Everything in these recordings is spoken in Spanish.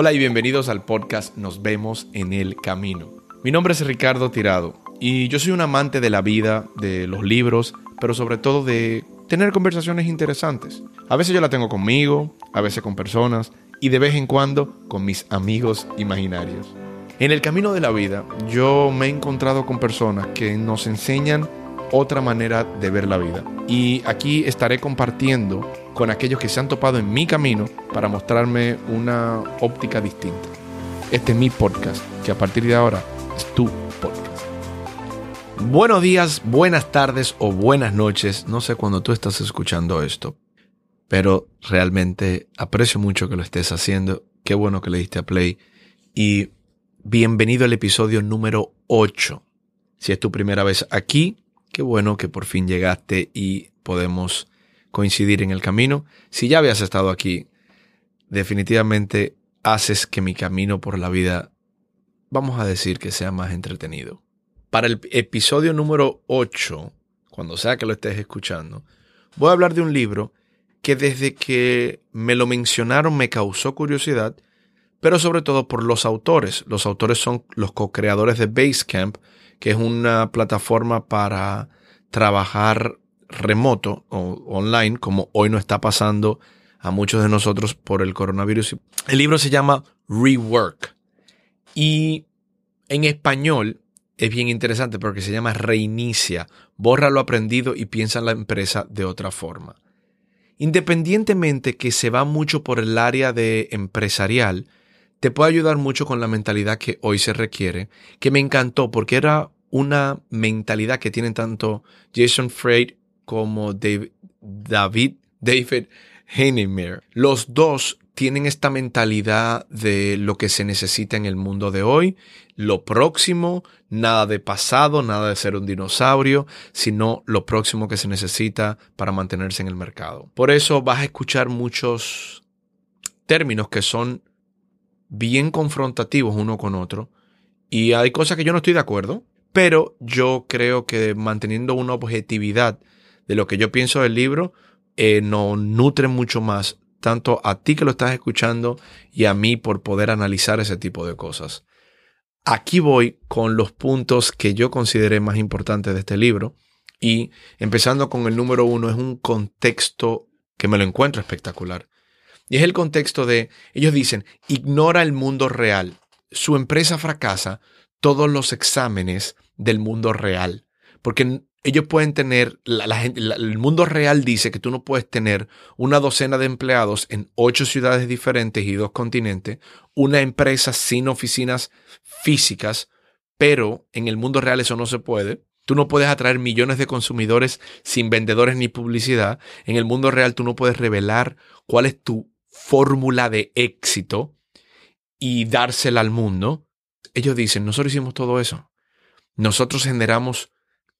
Hola y bienvenidos al podcast Nos vemos en el camino. Mi nombre es Ricardo Tirado y yo soy un amante de la vida, de los libros, pero sobre todo de tener conversaciones interesantes. A veces yo la tengo conmigo, a veces con personas y de vez en cuando con mis amigos imaginarios. En el camino de la vida yo me he encontrado con personas que nos enseñan otra manera de ver la vida. Y aquí estaré compartiendo con aquellos que se han topado en mi camino para mostrarme una óptica distinta. Este es mi podcast, que a partir de ahora es tu podcast. Buenos días, buenas tardes o buenas noches. No sé cuándo tú estás escuchando esto, pero realmente aprecio mucho que lo estés haciendo. Qué bueno que le diste a play. Y bienvenido al episodio número 8. Si es tu primera vez aquí, Qué bueno que por fin llegaste y podemos coincidir en el camino. Si ya habías estado aquí, definitivamente haces que mi camino por la vida, vamos a decir que sea más entretenido. Para el episodio número 8, cuando sea que lo estés escuchando, voy a hablar de un libro que desde que me lo mencionaron me causó curiosidad, pero sobre todo por los autores. Los autores son los co-creadores de Basecamp, que es una plataforma para trabajar remoto o online, como hoy no está pasando a muchos de nosotros por el coronavirus. El libro se llama Rework y en español es bien interesante porque se llama Reinicia, borra lo aprendido y piensa en la empresa de otra forma. Independientemente que se va mucho por el área de empresarial, te puede ayudar mucho con la mentalidad que hoy se requiere, que me encantó porque era una mentalidad que tienen tanto Jason Fried como David, David, Los dos tienen esta mentalidad de lo que se necesita en el mundo de hoy, lo próximo, nada de pasado, nada de ser un dinosaurio, sino lo próximo que se necesita para mantenerse en el mercado. Por eso vas a escuchar muchos términos que son bien confrontativos uno con otro y hay cosas que yo no estoy de acuerdo, pero yo creo que manteniendo una objetividad de lo que yo pienso del libro, eh, nos nutre mucho más, tanto a ti que lo estás escuchando y a mí por poder analizar ese tipo de cosas. Aquí voy con los puntos que yo consideré más importantes de este libro. Y empezando con el número uno, es un contexto que me lo encuentro espectacular. Y es el contexto de, ellos dicen, ignora el mundo real. Su empresa fracasa, todos los exámenes del mundo real. Porque ellos pueden tener, el mundo real dice que tú no puedes tener una docena de empleados en ocho ciudades diferentes y dos continentes, una empresa sin oficinas físicas, pero en el mundo real eso no se puede. Tú no puedes atraer millones de consumidores sin vendedores ni publicidad. En el mundo real tú no puedes revelar cuál es tu fórmula de éxito y dársela al mundo. Ellos dicen, nosotros hicimos todo eso. Nosotros generamos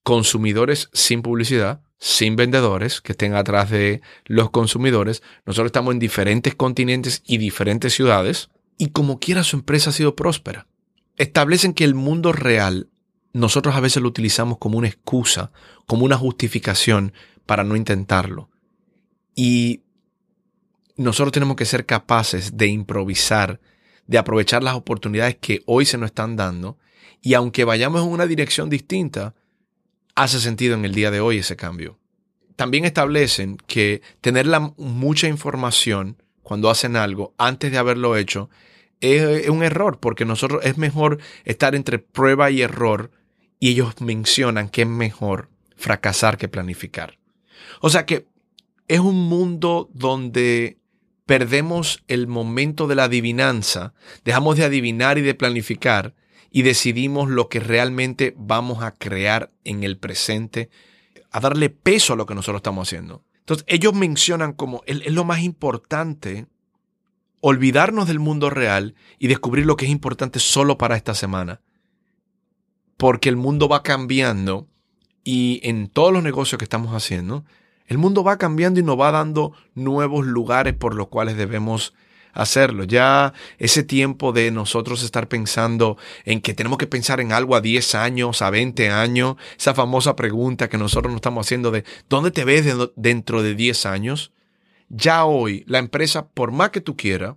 consumidores sin publicidad, sin vendedores que estén atrás de los consumidores. Nosotros estamos en diferentes continentes y diferentes ciudades y como quiera su empresa ha sido próspera. Establecen que el mundo real nosotros a veces lo utilizamos como una excusa, como una justificación para no intentarlo. Y nosotros tenemos que ser capaces de improvisar, de aprovechar las oportunidades que hoy se nos están dando y aunque vayamos en una dirección distinta, hace sentido en el día de hoy ese cambio. También establecen que tener mucha información cuando hacen algo antes de haberlo hecho es, un error, porque nosotros es mejor estar entre prueba y error y ellos mencionan que es mejor fracasar que planificar. O sea que es un mundo donde perdemos el momento de la adivinanza, dejamos de adivinar y de planificar y decidimos lo que realmente vamos a crear en el presente, a darle peso a lo que nosotros estamos haciendo. Entonces, ellos mencionan como es, lo más importante olvidarnos del mundo real y descubrir lo que es importante solo para esta semana. Porque el mundo va cambiando y en todos los negocios que estamos haciendo, el mundo va cambiando y nos va dando nuevos lugares por los cuales debemos hacerlo. Ya ese tiempo de nosotros estar pensando en que tenemos que pensar en algo a 10 años, a 20 años, esa famosa pregunta que nosotros nos estamos haciendo de ¿dónde te ves dentro de 10 años? Ya hoy la empresa, por más que tú quieras,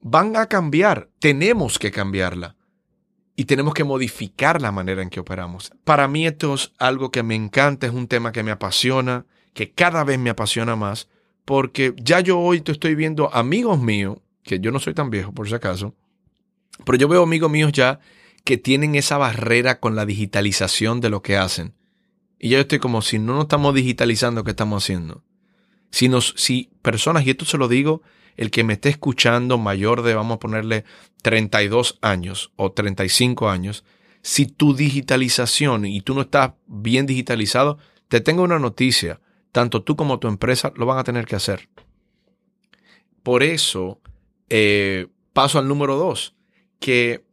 van a cambiar. Tenemos que cambiarla. Y tenemos que modificar la manera en que operamos. Para mí esto es algo que me encanta, es un tema que me apasiona, que cada vez me apasiona más, porque ya yo hoy te estoy viendo amigos míos, que yo no soy tan viejo por si acaso, pero yo veo amigos míos ya que tienen esa barrera con la digitalización de lo que hacen. Y yo estoy como, si no nos estamos digitalizando, ¿qué estamos haciendo? Si, nos, si personas, y esto se lo digo, el que me esté escuchando mayor de, vamos a ponerle 32 años o 35 años, si tu digitalización y tú no estás bien digitalizado, te tengo una noticia, tanto tú como tu empresa lo van a tener que hacer. Por eso, eh, paso al número dos, que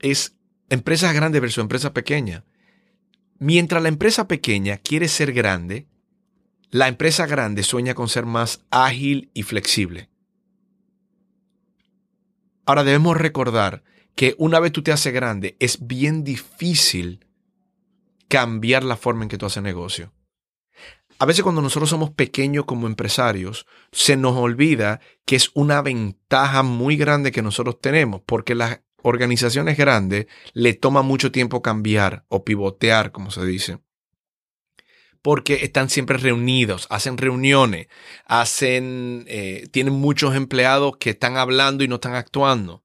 es empresas grandes versus empresas pequeñas. Mientras la empresa pequeña quiere ser grande, la empresa grande sueña con ser más ágil y flexible. Ahora debemos recordar que una vez tú te haces grande, es bien difícil cambiar la forma en que tú haces negocio. A veces cuando nosotros somos pequeños como empresarios, se nos olvida que es una ventaja muy grande que nosotros tenemos, porque las organizaciones grandes le toma mucho tiempo cambiar o pivotear, como se dice. Porque están siempre reunidos, hacen reuniones, hacen, eh, tienen muchos empleados que están hablando y no están actuando.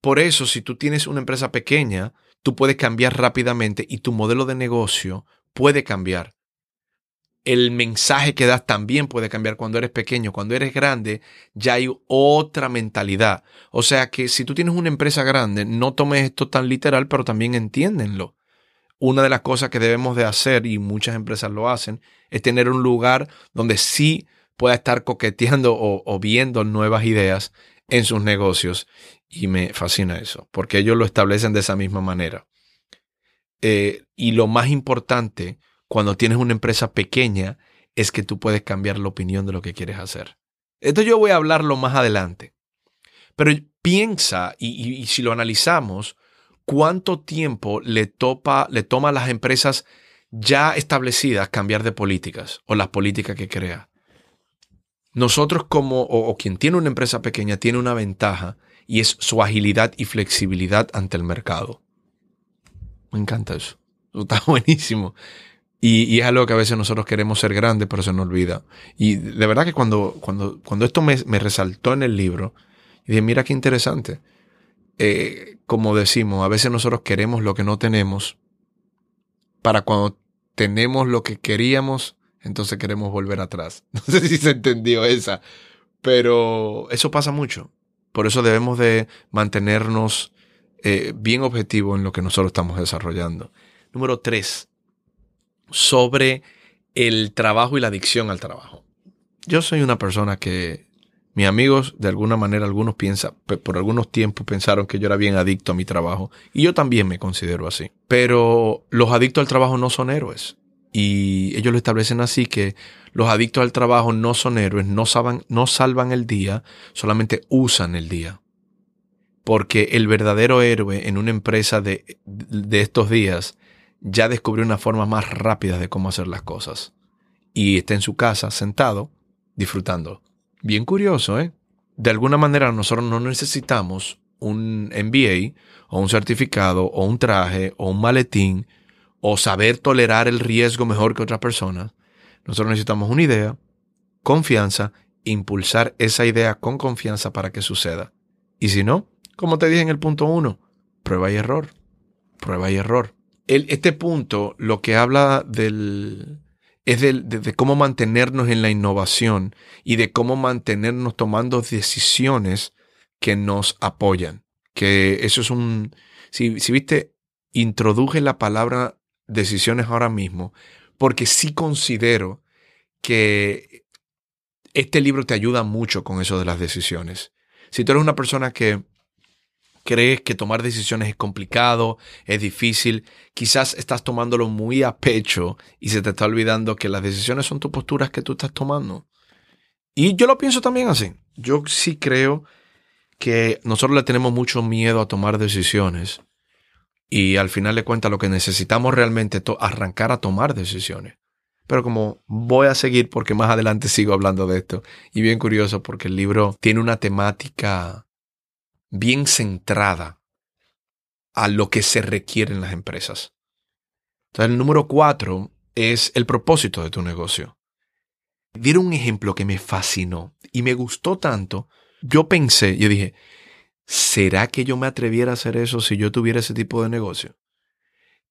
Por eso, si tú tienes una empresa pequeña, tú puedes cambiar rápidamente y tu modelo de negocio puede cambiar el mensaje que das también puede cambiar cuando eres pequeño. Cuando eres grande, ya hay otra mentalidad. O sea que si tú tienes una empresa grande, no tomes esto tan literal, pero también entiéndenlo. Una de las cosas que debemos de hacer, y muchas empresas lo hacen, es tener un lugar donde sí pueda estar coqueteando o, viendo nuevas ideas en sus negocios. Y me fascina eso, porque ellos lo establecen de esa misma manera. Eh, y lo más importante, cuando tienes una empresa pequeña es que tú puedes cambiar la opinión de lo que quieres hacer. Esto yo voy a hablarlo más adelante. Pero piensa, y, si lo analizamos, cuánto tiempo le, topa, toma a las empresas ya establecidas cambiar de políticas o las políticas que crea. Nosotros como, o, o quien tiene una empresa pequeña, tiene una ventaja y es su agilidad y flexibilidad ante el mercado. Me encanta eso. Eso está buenísimo. Y, es algo que a veces nosotros queremos ser grandes, pero se nos olvida. Y de verdad que cuando, cuando, cuando esto me, resaltó en el libro, dije, mira qué interesante. Eh, como decimos, a veces nosotros queremos lo que no tenemos para cuando tenemos lo que queríamos, entonces queremos volver atrás. No sé si se entendió esa, pero eso pasa mucho. Por eso debemos de mantenernos eh, bien objetivos en lo que nosotros estamos desarrollando. Número tres, sobre el trabajo y la adicción al trabajo. Yo soy una persona que mis amigos, de alguna manera, algunos piensan, por algunos tiempos pensaron que yo era bien adicto a mi trabajo. Y yo también me considero así. Pero los adictos al trabajo no son héroes. Y ellos lo establecen así que los adictos al trabajo no son héroes, no salvan, no salvan el día, solamente usan el día. Porque el verdadero héroe en una empresa de, de estos días ya descubrió una forma más rápida de cómo hacer las cosas. Y está en su casa sentado, disfrutando. Bien curioso, ¿eh? De alguna manera nosotros no necesitamos un MBA o un certificado o un traje o un maletín o saber tolerar el riesgo mejor que otras personas. Nosotros necesitamos una idea, confianza, impulsar esa idea con confianza para que suceda. Y si no, como te dije en el punto uno, prueba y error. Prueba y error este punto lo que habla del, es de, cómo mantenernos en la innovación y de cómo mantenernos tomando decisiones que nos apoyan. Que eso es un, si, si viste, introduje la palabra decisiones ahora mismo, porque sí considero que este libro te ayuda mucho con eso de las decisiones. Si tú eres una persona que crees que tomar decisiones es complicado, es difícil, quizás estás tomándolo muy a pecho y se te está olvidando que las decisiones son tus posturas que tú estás tomando. Y yo lo pienso también así. Yo sí creo que nosotros le tenemos mucho miedo a tomar decisiones y al final de cuentas lo que necesitamos realmente es arrancar a tomar decisiones. Pero como voy a seguir porque más adelante sigo hablando de esto. Y bien curioso porque el libro tiene una temática bien centrada a lo que se requiere en las empresas. Entonces el número cuatro es el propósito de tu negocio. Dieron un ejemplo que me fascinó y me gustó tanto. Yo pensé, yo dije, ¿será que yo me atreviera a hacer eso si yo tuviera ese tipo de negocio?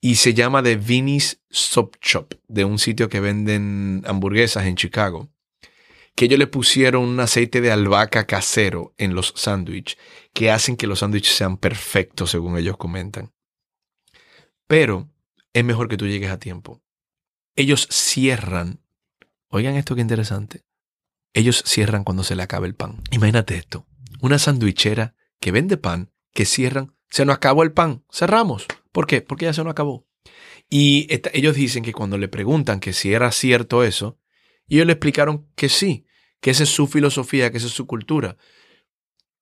y se llama The Vinny's Sub Shop, de un sitio que venden hamburguesas en Chicago. Que ellos le pusieron un aceite de albahaca casero en los sándwiches, que hacen que los sándwiches sean perfectos, según ellos comentan. Pero es mejor que tú llegues a tiempo. Ellos cierran. Oigan esto que interesante. Ellos cierran cuando se le acabe el pan. Imagínate esto. Una sandwichera que vende pan, que cierran. Se nos acabó el pan. Cerramos. ¿Por qué? Porque ya se nos acabó. Y ellos dicen que cuando le preguntan que si era cierto eso, ellos le explicaron que sí, que esa es su filosofía, que esa es su cultura.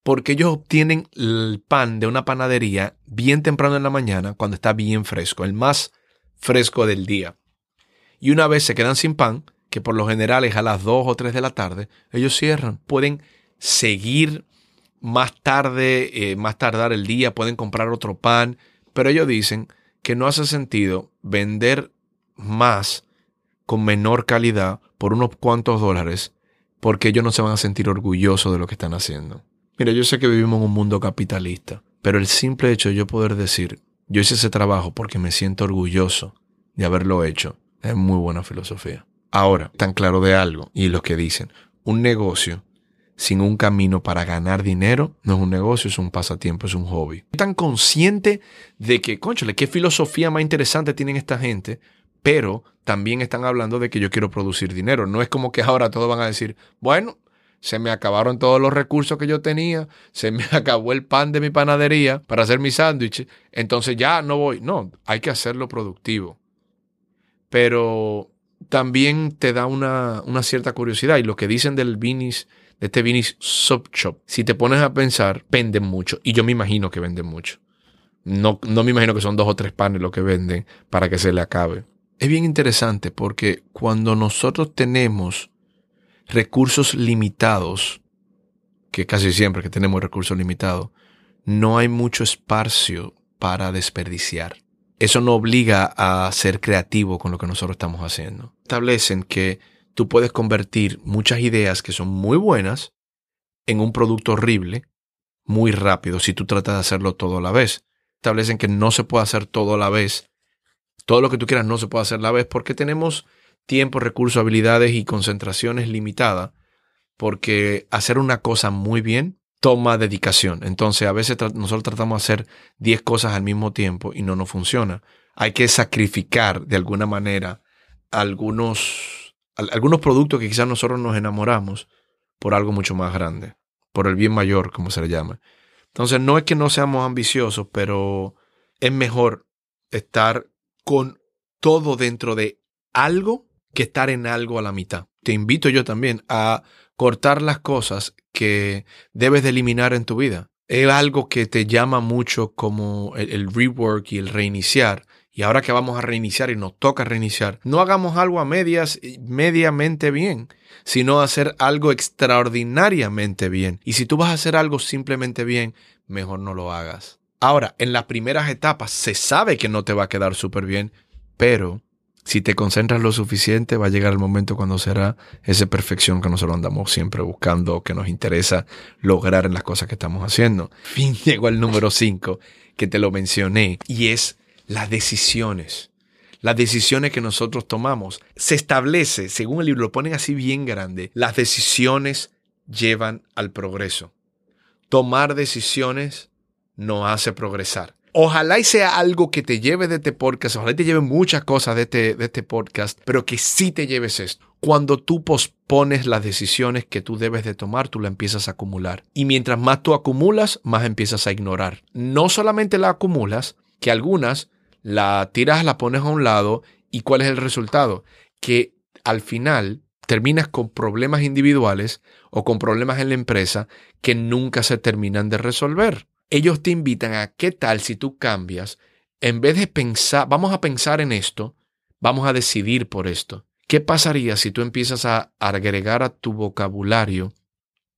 Porque ellos obtienen el pan de una panadería bien temprano en la mañana, cuando está bien fresco, el más fresco del día. Y una vez se quedan sin pan, que por lo general es a las 2 o 3 de la tarde, ellos cierran. Pueden seguir más tarde, eh, más tardar el día, pueden comprar otro pan, pero ellos dicen que no hace sentido vender más con menor calidad por unos cuantos dólares porque ellos no se van a sentir orgullosos de lo que están haciendo. Mira, yo sé que vivimos en un mundo capitalista, pero el simple hecho de yo poder decir, yo hice ese trabajo porque me siento orgulloso de haberlo hecho, es muy buena filosofía. Ahora, tan claro de algo, y los que dicen, un negocio sin un camino para ganar dinero, no es un negocio, es un pasatiempo, es un hobby. Tan consciente de que, conchale, qué filosofía más interesante tienen esta gente, pero también están hablando de que yo quiero producir dinero. No es como que ahora todos van a decir, bueno, se me acabaron todos los recursos que yo tenía, se me acabó el pan de mi panadería para hacer mi sándwich, entonces ya no voy. No, hay que hacerlo productivo. Pero también te da una, una cierta curiosidad y lo que dicen del Vinis de este Vinny's Sub Shop, si te pones a pensar, venden mucho. Y yo me imagino que venden mucho. No, no me imagino que son dos o tres panes lo que venden para que se le acabe. Es bien interesante porque cuando nosotros tenemos recursos limitados, que casi siempre que tenemos recursos limitados, no hay mucho espacio para desperdiciar. Eso no obliga a ser creativo con lo que nosotros estamos haciendo. Establecen que tú puedes convertir muchas ideas que son muy buenas en un producto horrible muy rápido si tú tratas de hacerlo todo a la vez. Establecen que no se puede hacer todo a la vez. Todo lo que tú quieras no se puede hacer a la vez porque tenemos tiempo, recursos, habilidades y concentraciones limitadas. Porque hacer una cosa muy bien toma dedicación. Entonces a veces nosotros tratamos de hacer 10 cosas al mismo tiempo y no nos funciona. Hay que sacrificar de alguna manera algunos algunos productos que quizás nosotros nos enamoramos por algo mucho más grande, por el bien mayor, como se le llama. Entonces, no es que no seamos ambiciosos, pero es mejor estar con todo dentro de algo que estar en algo a la mitad. Te invito yo también a cortar las cosas que debes de eliminar en tu vida. Es algo que te llama mucho como el, rework y el reiniciar y ahora que vamos a reiniciar y nos toca reiniciar, no hagamos algo a medias, mediamente bien, sino hacer algo extraordinariamente bien. Y si tú vas a hacer algo simplemente bien, mejor no lo hagas. Ahora, en las primeras etapas se sabe que no te va a quedar súper bien, pero si te concentras lo suficiente, va a llegar el momento cuando será esa perfección que nosotros andamos siempre buscando, que nos interesa lograr en las cosas que estamos haciendo. Fin, llegó el número 5, que te lo mencioné, y es las decisiones. Las decisiones que nosotros tomamos. Se establece, según el libro, lo ponen así bien grande, las decisiones llevan al progreso. Tomar decisiones no hace progresar. Ojalá y sea algo que te lleve de este podcast, ojalá y te lleve muchas cosas de este, de este podcast, pero que sí te lleves esto. Cuando tú pospones las decisiones que tú debes de tomar, tú la empiezas a acumular. Y mientras más tú acumulas, más empiezas a ignorar. No solamente la acumulas, que algunas la tiras, la pones a un lado y cuál es el resultado? Que al final terminas con problemas individuales o con problemas en la empresa que nunca se terminan de resolver. Ellos te invitan a qué tal si tú cambias, en vez de pensar, vamos a pensar en esto, vamos a decidir por esto. ¿Qué pasaría si tú empiezas a agregar a tu vocabulario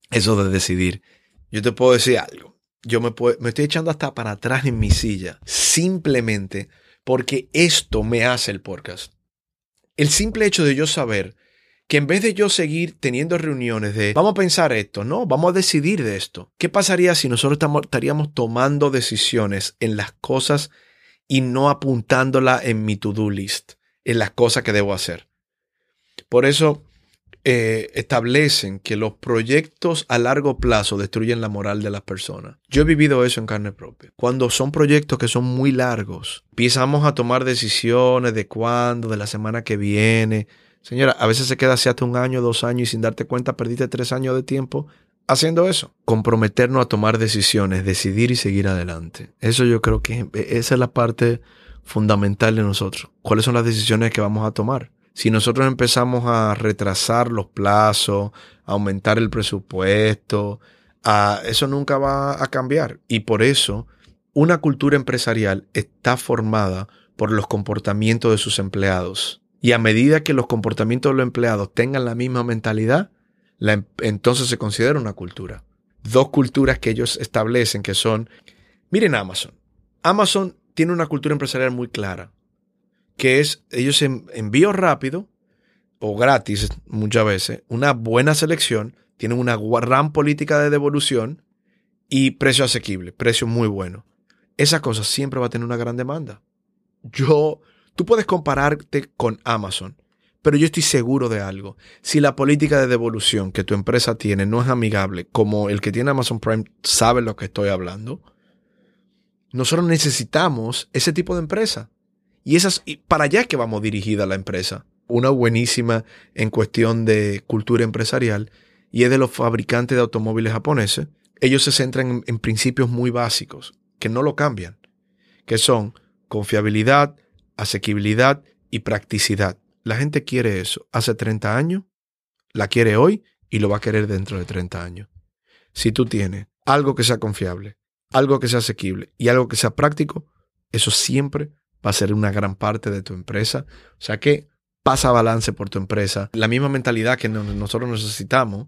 eso de decidir? Yo te puedo decir algo. Yo me, me estoy echando hasta para atrás en mi silla, simplemente porque esto me hace el podcast. El simple hecho de yo saber que en vez de yo seguir teniendo reuniones de vamos a pensar esto, no, vamos a decidir de esto. ¿Qué pasaría si nosotros estaríamos tomando decisiones en las cosas y no apuntándola en mi to-do list, en las cosas que debo hacer? Por eso eh, establecen que los proyectos a largo plazo destruyen la moral de las personas. Yo he vivido eso en carne propia. Cuando son proyectos que son muy largos, empezamos a tomar decisiones de cuándo, de la semana que viene. Señora, a veces se queda así hasta un año, dos años y sin darte cuenta perdiste tres años de tiempo haciendo eso. Comprometernos a tomar decisiones, decidir y seguir adelante. Eso yo creo que esa es la parte fundamental de nosotros. ¿Cuáles son las decisiones que vamos a tomar? Si nosotros empezamos a retrasar los plazos, a aumentar el presupuesto, eso nunca va a cambiar. Y por eso una cultura empresarial está formada por los comportamientos de sus empleados. Y a medida que los comportamientos de los empleados tengan la misma mentalidad, em, entonces se considera una cultura. Dos culturas que ellos establecen que son, miren Amazon. Amazon tiene una cultura empresarial muy clara que es ellos envío rápido o gratis muchas veces, una buena selección, tienen una gran política de devolución y precio asequible, precio muy bueno. Esa cosa siempre va a tener una gran demanda. Yo, tú puedes compararte con Amazon, pero yo estoy seguro de algo. Si la política de devolución que tu empresa tiene no es amigable, como el que tiene Amazon Prime sabe lo que estoy hablando, nosotros necesitamos ese tipo de empresa. Y, esas, para allá es que vamos dirigida la empresa. Una buenísima en cuestión de cultura empresarial y es de los fabricantes de automóviles japoneses. Ellos se centran en, principios muy básicos que no lo cambian, que son confiabilidad, asequibilidad y practicidad. La gente quiere eso. Hace 30 años, la quiere hoy y lo va a querer dentro de 30 años. Si tú tienes algo que sea confiable, algo que sea asequible y algo que sea práctico, eso siempre va a ser una gran parte de tu empresa. O sea que pasa balance por tu empresa. La misma mentalidad que nosotros necesitamos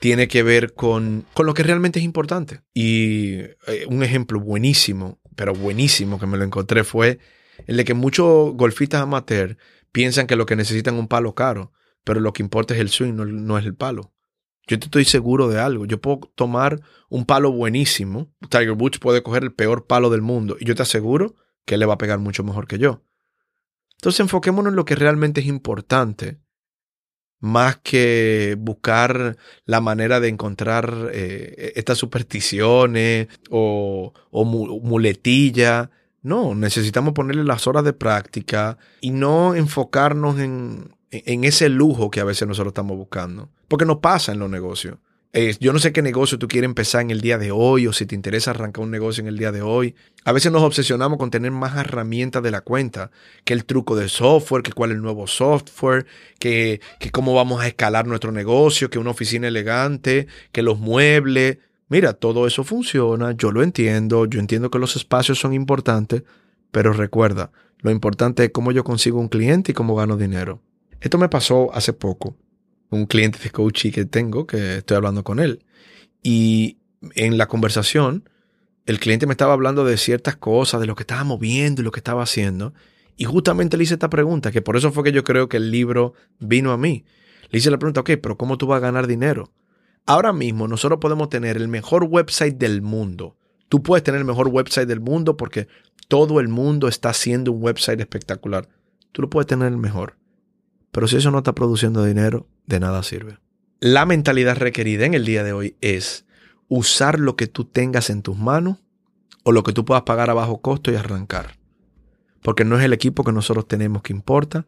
tiene que ver con, con lo que realmente es importante. Y eh, un ejemplo buenísimo, pero buenísimo que me lo encontré fue el de que muchos golfistas amateur piensan que lo que necesitan es un palo caro, pero lo que importa es el swing, no, es el palo. Yo te estoy seguro de algo. Yo puedo tomar un palo buenísimo. Tiger Woods puede coger el peor palo del mundo. Y yo te aseguro que le va a pegar mucho mejor que yo. Entonces enfoquémonos en lo que realmente es importante, más que buscar la manera de encontrar eh, estas supersticiones o, o muletilla. No, necesitamos ponerle las horas de práctica y no enfocarnos en, en ese lujo que a veces nosotros estamos buscando. Porque no pasa en los negocios yo no sé qué negocio tú quieres empezar en el día de hoy o si te interesa arrancar un negocio en el día de hoy. A veces nos obsesionamos con tener más herramientas de la cuenta, que el truco de software, que cuál es el nuevo software, que, que cómo vamos a escalar nuestro negocio, que una oficina elegante, que los muebles. Mira, todo eso funciona, yo lo entiendo, yo entiendo que los espacios son importantes, pero recuerda, lo importante es cómo yo consigo un cliente y cómo gano dinero. Esto me pasó hace poco un cliente de coaching que tengo, que estoy hablando con él. Y en la conversación, el cliente me estaba hablando de ciertas cosas, de lo que estaba moviendo y lo que estaba haciendo. Y justamente le hice esta pregunta, que por eso fue que yo creo que el libro vino a mí. Le hice la pregunta, ok, pero ¿cómo tú vas a ganar dinero? Ahora mismo nosotros podemos tener el mejor website del mundo. Tú puedes tener el mejor website del mundo porque todo el mundo está haciendo un website espectacular. Tú lo puedes tener el mejor. Pero si eso no está produciendo dinero, de nada sirve. La mentalidad requerida en el día de hoy es usar lo que tú tengas en tus manos o lo que tú puedas pagar a bajo costo y arrancar. Porque no es el equipo que nosotros tenemos que importa,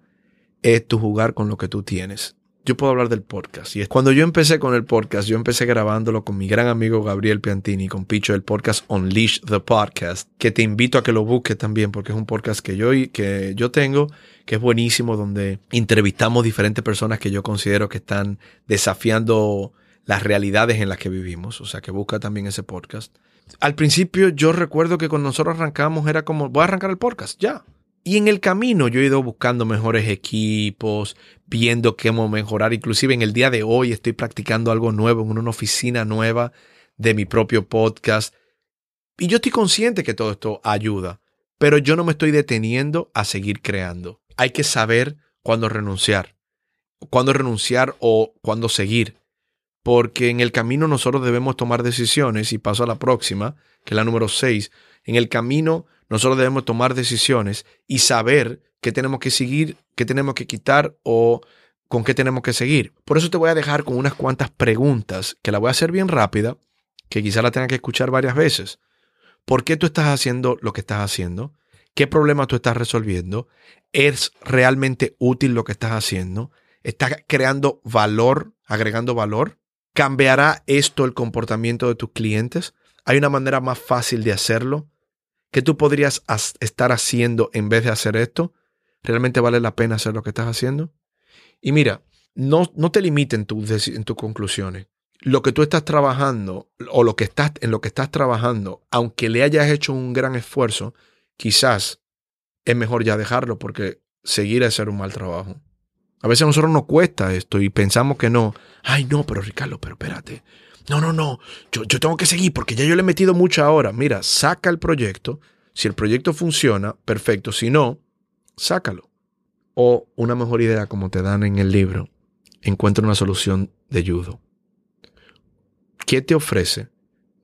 es tu jugar con lo que tú tienes yo puedo hablar del podcast. Y cuando yo empecé con el podcast, yo empecé grabándolo con mi gran amigo Gabriel Piantini, con Picho, el podcast Unleash the Podcast, que te invito a que lo busques también, porque es un podcast que yo, que yo tengo, que es buenísimo, donde entrevistamos diferentes personas que yo considero que están desafiando las realidades en las que vivimos. O sea, que busca también ese podcast. Al principio yo recuerdo que cuando nosotros arrancamos era como, voy a arrancar el podcast, ya. Y en el camino yo he ido buscando mejores equipos, viendo cómo mejorar. Inclusive en el día de hoy estoy practicando algo nuevo en una oficina nueva de mi propio podcast. Y yo estoy consciente que todo esto ayuda, pero yo no me estoy deteniendo a seguir creando. Hay que saber cuándo renunciar, cuándo renunciar o cuándo seguir. Porque en el camino nosotros debemos tomar decisiones y paso a la próxima, que es la número 6. En el camino nosotros debemos tomar decisiones y saber qué tenemos que seguir, qué tenemos que quitar o con qué tenemos que seguir. Por eso te voy a dejar con unas cuantas preguntas que la voy a hacer bien rápida, que quizá la tenga que escuchar varias veces. ¿Por qué tú estás haciendo lo que estás haciendo? ¿Qué problema tú estás resolviendo? ¿Es realmente útil lo que estás haciendo? ¿Estás creando valor, agregando valor? ¿Cambiará esto el comportamiento de tus clientes? ¿Hay una manera más fácil de hacerlo? ¿Qué tú podrías estar haciendo en vez de hacer esto? ¿Realmente vale la pena hacer lo que estás haciendo? Y mira, no, no te limites en, en tus conclusiones. Lo que tú estás trabajando o lo que estás, en lo que estás trabajando, aunque le hayas hecho un gran esfuerzo, quizás es mejor ya dejarlo porque seguir es hacer un mal trabajo. A veces a nosotros nos cuesta esto y pensamos que no. Ay, no, pero Ricardo, pero espérate. No, no, no. Yo, yo tengo que seguir porque ya yo le he metido mucha hora. Mira, saca el proyecto. Si el proyecto funciona, perfecto. Si no, sácalo. O una mejor idea, como te dan en el libro, encuentra una solución de judo. ¿Qué te ofrece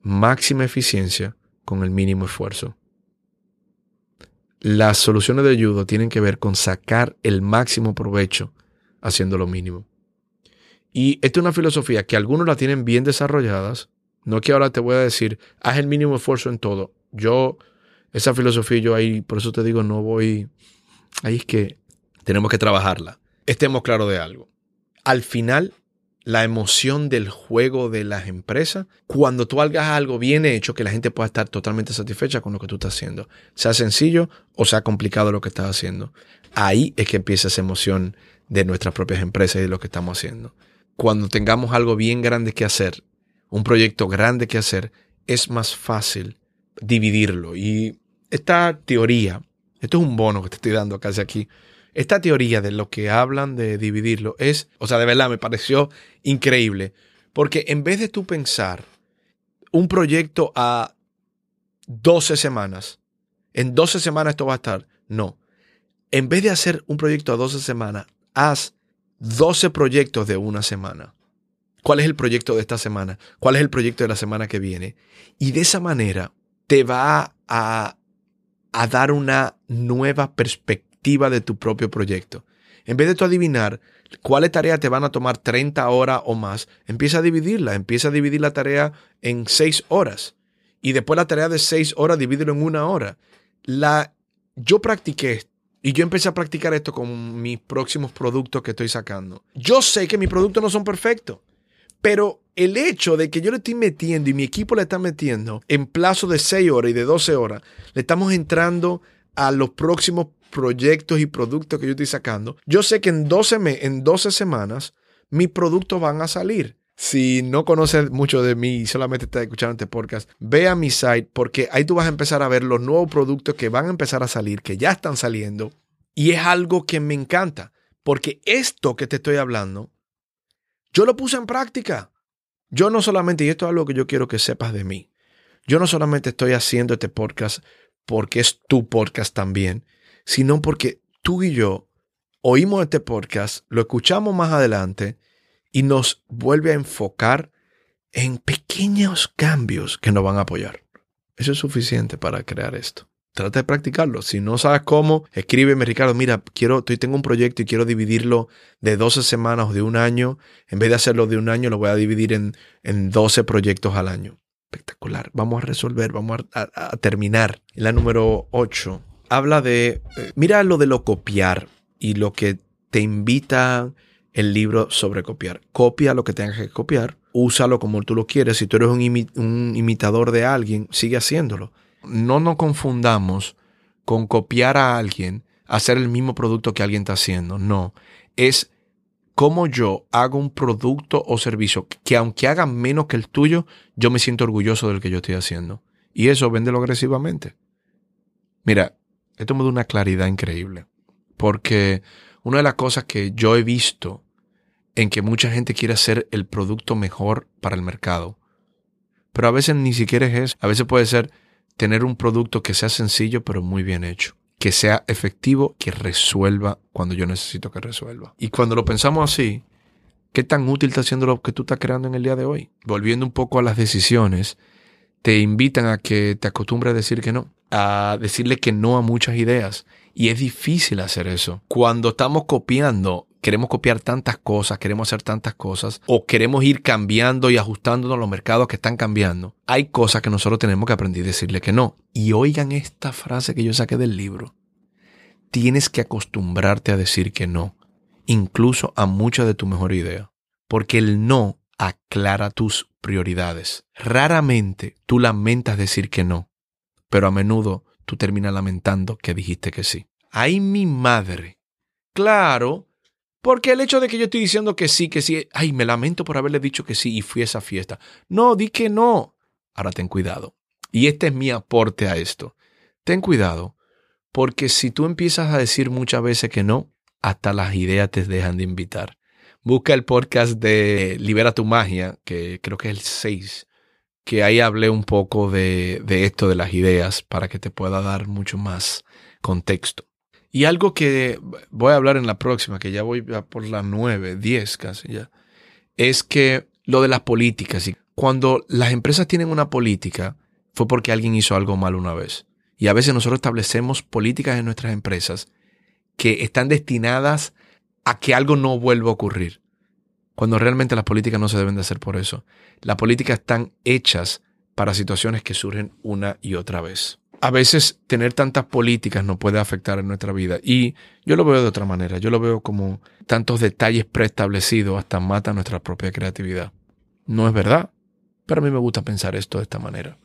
máxima eficiencia con el mínimo esfuerzo? Las soluciones de judo tienen que ver con sacar el máximo provecho haciendo lo mínimo. Y esta es una filosofía que algunos la tienen bien desarrolladas. No que ahora te voy a decir, haz el mínimo esfuerzo en todo. Yo, esa filosofía, yo ahí, por eso te digo, no voy. Ahí es que tenemos que trabajarla. Estemos claros de algo. Al final, la emoción del juego de las empresas, cuando tú hagas algo bien hecho, que la gente pueda estar totalmente satisfecha con lo que tú estás haciendo, sea sencillo o sea complicado lo que estás haciendo. Ahí es que empieza esa emoción de nuestras propias empresas y de lo que estamos haciendo cuando tengamos algo bien grande que hacer, un proyecto grande que hacer, es más fácil dividirlo. Y esta teoría, esto es un bono que te estoy dando casi aquí, esta teoría de lo que hablan de dividirlo es, o sea, de verdad me pareció increíble, porque en vez de tú pensar un proyecto a 12 semanas, en 12 semanas esto va a estar, no. En vez de hacer un proyecto a 12 semanas, haz 12 proyectos de una semana. ¿Cuál es el proyecto de esta semana? ¿Cuál es el proyecto de la semana que viene? Y de esa manera te va a, a dar una nueva perspectiva de tu propio proyecto. En vez de tú adivinar cuáles tareas te van a tomar 30 horas o más, empieza a dividirla. Empieza a dividir la tarea en 6 horas. Y después la tarea de 6 horas, divídelo en una hora. La, yo practiqué y yo empecé a practicar esto con mis próximos productos que estoy sacando. Yo sé que mis productos no son perfectos, pero el hecho de que yo le estoy metiendo y mi equipo le está metiendo en plazo de 6 horas y de 12 horas, le estamos entrando a los próximos proyectos y productos que yo estoy sacando. Yo sé que en 12, en 12 semanas mis productos van a salir. Si no conoces mucho de mí y solamente estás escuchando este podcast, ve a mi site porque ahí tú vas a empezar a ver los nuevos productos que van a empezar a salir, que ya están saliendo. Y es algo que me encanta, porque esto que te estoy hablando, yo lo puse en práctica. Yo no solamente, y esto es algo que yo quiero que sepas de mí, yo no solamente estoy haciendo este podcast porque es tu podcast también, sino porque tú y yo oímos este podcast, lo escuchamos más adelante y nos vuelve a enfocar en pequeños cambios que nos van a apoyar. Eso es suficiente para crear esto. Trata de practicarlo. Si no sabes cómo, escríbeme, Ricardo, mira, quiero, tengo un proyecto y quiero dividirlo de 12 semanas o de un año. En vez de hacerlo de un año, lo voy a dividir en, en 12 proyectos al año. Espectacular. Vamos a resolver, vamos a, terminar. la número 8 habla de, eh, mira lo de lo copiar y lo que te invita el libro sobre copiar. Copia lo que tengas que copiar, úsalo como tú lo quieres. Si tú eres un, imitador de alguien, sigue haciéndolo. No nos confundamos con copiar a alguien, hacer el mismo producto que alguien está haciendo. No, es como yo hago un producto o servicio que aunque haga menos que el tuyo, yo me siento orgulloso del que yo estoy haciendo. Y eso véndelo agresivamente. Mira, Esto me da una claridad increíble. Porque una de las cosas que yo he visto en que mucha gente quiere hacer el producto mejor para el mercado. Pero a veces ni siquiera es eso. A veces puede ser tener un producto que sea sencillo pero muy bien hecho. Que sea efectivo, que resuelva cuando yo necesito que resuelva. Y cuando lo pensamos así, ¿qué tan útil está siendo lo que tú estás creando en el día de hoy? Volviendo un poco a las decisiones, te invitan a que te acostumbres a decir que no, a decirle que no a muchas ideas. Y es difícil hacer eso. Cuando estamos copiando, queremos copiar tantas cosas, queremos hacer tantas cosas, o queremos ir cambiando y ajustándonos a los mercados que están cambiando. Hay cosas que nosotros tenemos que aprender a decirle que no. Y oigan esta frase que yo saqué del libro. Tienes que acostumbrarte a decir que no, incluso a mucha de tu mejor idea. Porque el no aclara tus prioridades. Raramente tú lamentas decir que no, pero a menudo tú terminas lamentando que dijiste que sí. ¡Ay, mi madre! Claro, porque el hecho de que yo estoy diciendo que sí, que sí, ay, me lamento por haberle dicho que sí y fui a esa fiesta. No, di que no. Ahora ten cuidado. Y este es mi aporte a esto. Ten cuidado, porque si tú empiezas a decir muchas veces que no, hasta las ideas te dejan de invitar. Busca el podcast de Libera tu magia, que creo que es el 6, que ahí hablé un poco de, de esto de las ideas para que te pueda dar mucho más contexto. Y algo que voy a hablar en la próxima, que ya voy por las 9, 10 casi ya, es que lo de las políticas. Cuando las empresas tienen una política, fue porque alguien hizo algo mal una vez. Y a veces nosotros establecemos políticas en nuestras empresas que están destinadas a que algo no vuelva a ocurrir. Cuando realmente las políticas no se deben de hacer por eso. Las políticas están hechas para situaciones que surgen una y otra vez. A veces tener tantas políticas nos puede afectar en nuestra vida. Y yo lo veo de otra manera. Yo lo veo como tantos detalles preestablecidos hasta matan nuestra propia creatividad. No es verdad, pero a mí me gusta pensar esto de esta manera.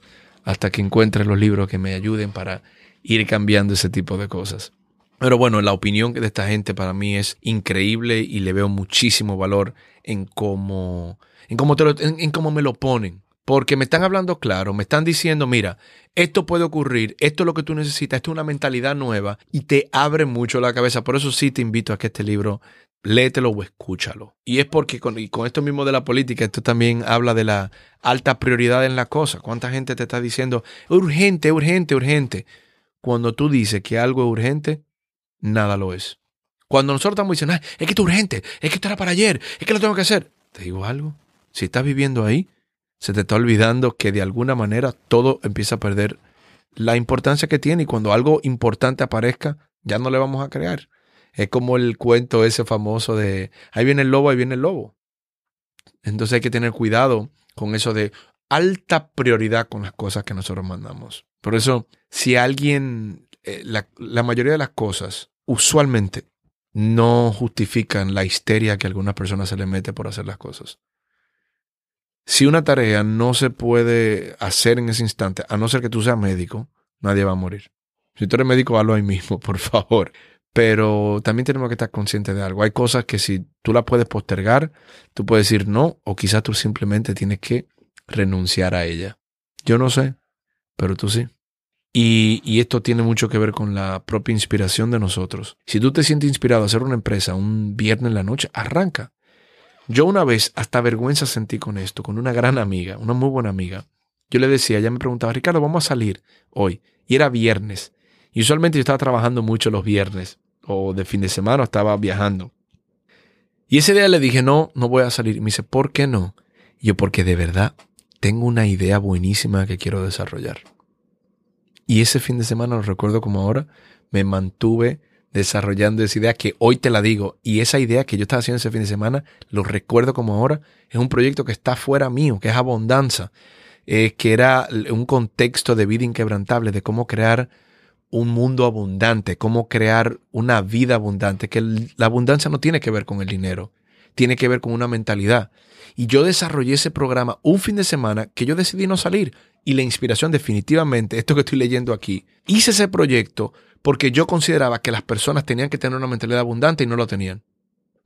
Hasta que encuentre los libros que me ayuden para ir cambiando ese tipo de cosas. Pero bueno, la opinión de esta gente para mí es increíble y le veo muchísimo valor en cómo, en cómo, te lo, en, cómo me lo ponen. Porque me están hablando claro, me están diciendo, mira, esto puede ocurrir, esto es lo que tú necesitas, esto es una mentalidad nueva y te abre mucho la cabeza. Por eso sí te invito a que este libro léetelo o escúchalo. Y es porque con, y con esto mismo de la política, esto también habla de la alta prioridad en la cosa. ¿Cuánta gente te está diciendo, urgente, urgente, urgente? Cuando tú dices que algo es urgente, nada lo es. Cuando nosotros estamos diciendo, es que esto es urgente, es que esto era para ayer, es que lo tengo que hacer. Te digo algo, si estás viviendo ahí, se te está olvidando que de alguna manera todo empieza a perder la importancia que tiene y cuando algo importante aparezca, ya no le vamos a crear. Es como el cuento ese famoso de, ahí viene el lobo, ahí viene el lobo. Entonces hay que tener cuidado con eso de alta prioridad con las cosas que nosotros mandamos. Por eso, si alguien, eh, la, mayoría de las cosas, usualmente no justifican la histeria que a algunas personas se les mete por hacer las cosas. Si una tarea no se puede hacer en ese instante, a no ser que tú seas médico, nadie va a morir. Si tú eres médico, hazlo ahí mismo, por favor. Pero también tenemos que estar conscientes de algo. Hay cosas que si tú las puedes postergar, tú puedes decir no, o quizás tú simplemente tienes que renunciar a ella. Yo no sé, pero tú sí. Y, esto tiene mucho que ver con la propia inspiración de nosotros. Si tú te sientes inspirado a hacer una empresa un viernes en la noche, arranca. Yo una vez hasta vergüenza sentí con esto, con una gran amiga, una muy buena amiga. Yo le decía, ella me preguntaba, Ricardo, vamos a salir hoy. Y era viernes. Y usualmente yo estaba trabajando mucho los viernes o de fin de semana estaba viajando. Y ese día le dije, no, no voy a salir. Y me dice, ¿por qué no? Y yo, porque de verdad tengo una idea buenísima que quiero desarrollar. Y ese fin de semana, lo recuerdo como ahora, me mantuve desarrollando esa idea que hoy te la digo. Y esa idea que yo estaba haciendo ese fin de semana, lo recuerdo como ahora, es un proyecto que está fuera mío, que es abundancia, eh, que era un contexto de vida inquebrantable, de cómo crear un mundo abundante, cómo crear una vida abundante, que la abundancia no tiene que ver con el dinero, tiene que ver con una mentalidad. Y yo desarrollé ese programa un fin de semana que yo decidí no salir. Y la inspiración definitivamente, esto que estoy leyendo aquí, hice ese proyecto porque yo consideraba que las personas tenían que tener una mentalidad abundante y no lo tenían.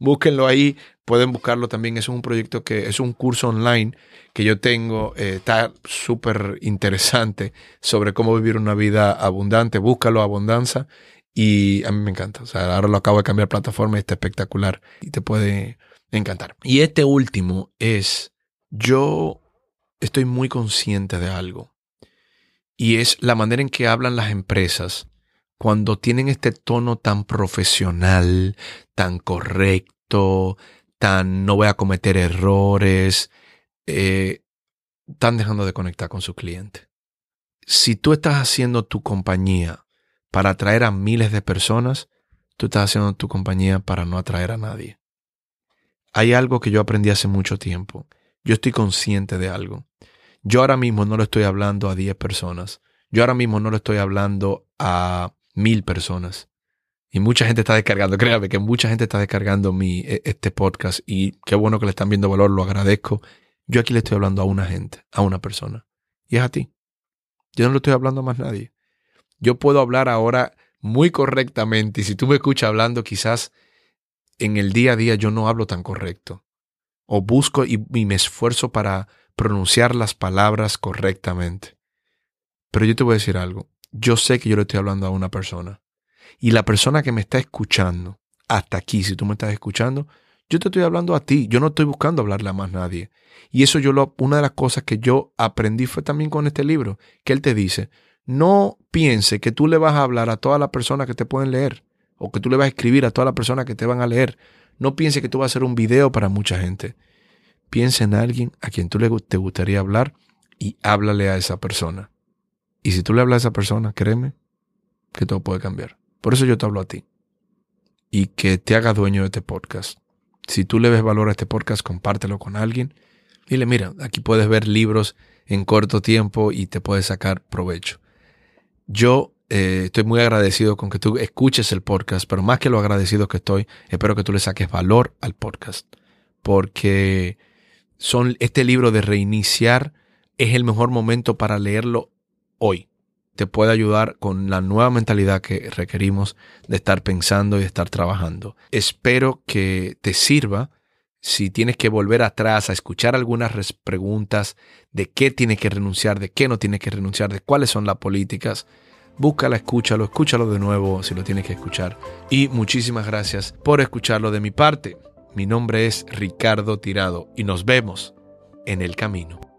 búsquenlo ahí, pueden buscarlo también. Es un proyecto que es un curso online que yo tengo, eh, está súper interesante sobre cómo vivir una vida abundante. Búscalo, Abundanza, y a mí me encanta. O sea, ahora lo acabo de cambiar plataforma y está espectacular y te puede encantar. Y este último es, yo estoy muy consciente de algo y es la manera en que hablan las empresas cuando tienen este tono tan profesional, tan correcto, tan no voy a cometer errores, eh, están dejando de conectar con su cliente. Si tú estás haciendo tu compañía para atraer a miles de personas, tú estás haciendo tu compañía para no atraer a nadie. Hay algo que yo aprendí hace mucho tiempo. Yo estoy consciente de algo. Yo ahora mismo no lo estoy hablando a 10 personas. Yo ahora mismo no lo estoy hablando a mil personas. Y mucha gente está descargando, créame que mucha gente está descargando mi, e, este podcast y qué bueno que le están viendo valor, lo agradezco. Yo aquí le estoy hablando a una gente, a una persona. Y es a ti. Yo no le estoy hablando a más nadie yo puedo hablar ahora muy correctamente y si tú me escuchas hablando quizás en el día a día yo no hablo tan correcto o busco y, me esfuerzo para pronunciar las palabras correctamente. Pero yo te voy a decir algo, yo sé que yo le estoy hablando a una persona y la persona que me está escuchando hasta aquí, si tú me estás escuchando, yo te estoy hablando a ti, yo no estoy buscando hablarle a más nadie. Y eso yo lo, una de las cosas que yo aprendí fue también con este libro, que él te dice, no piense que tú le vas a hablar a todas las personas que te pueden leer o que tú le vas a escribir a todas las personas que te van a leer. No piense que tú vas a hacer un video para mucha gente. Piensa en alguien a quien tú le, te gustaría hablar y háblale a esa persona. Y si tú le hablas a esa persona, créeme que todo puede cambiar. Por eso yo te hablo a ti. Y que te haga dueño de este podcast. Si tú le ves valor a este podcast, compártelo con alguien. Dile, mira, aquí puedes ver libros en corto tiempo y te puedes sacar provecho. Yo eh, estoy muy agradecido con que tú escuches el podcast, pero más que lo agradecido que estoy, espero que tú le saques valor al podcast, porque son este libro de reiniciar es el mejor momento para leerlo hoy. Te puede ayudar con la nueva mentalidad que requerimos de estar pensando y de estar trabajando. Espero que te sirva si tienes que volver atrás a escuchar algunas preguntas de qué tienes que renunciar, de qué no tienes que renunciar, de cuáles son las políticas, búscala, escúchalo, escúchalo de nuevo si lo tienes que escuchar. Y muchísimas gracias por escucharlo de mi parte. Mi nombre es Ricardo Tirado y nos vemos en el camino.